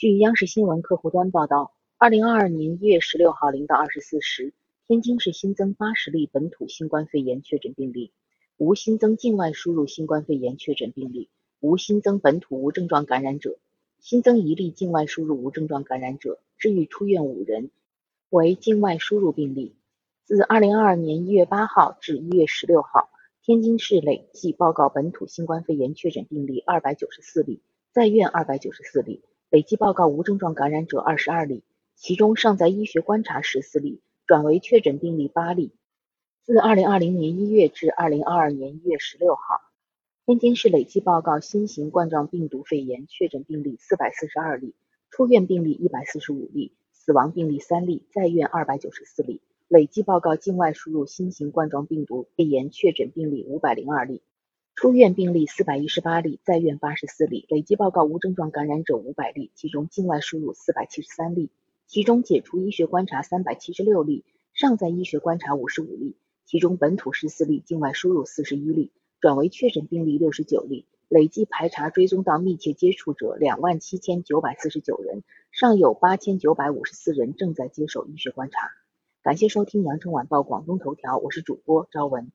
据央视新闻客户端报道，二零二二年一月十六号零到二十四时，天津市新增八十例本土新冠肺炎确诊病例，无新增境外输入新冠肺炎确诊病例，无新增本土无症状感染者，新增一例境外输入无症状感染者，治愈出院五人，为境外输入病例。自二零二二年一月八号至一月十六号，天津市累计报告本土新冠肺炎确诊病例二百九十四例，在院二百九十四例。累计报告无症状感染者二十二例，其中尚在医学观察十四例，转为确诊病例八例。自二零二零年一月至二零二二年一月十六号，天津市累计报告新型冠状病毒肺炎确诊病例四百四十二例，出院病例一百四十五例，死亡病例三例，在院二百九十四例。累计报告境外输入新型冠状病毒肺炎确诊病例五百零二例。出院病例四百一十八例，在院八十四例，累计报告无症状感染者五百例，其中境外输入四百七十三例，其中解除医学观察三百七十六例，尚在医学观察五十五例，其中本土十四例，境外输入四十一例，转为确诊病例六十九例，累计排查追踪到密切接触者两万七千九百四十九人，尚有八千九百五十四人正在接受医学观察。感谢收听羊城晚报广东头条，我是主播朝文。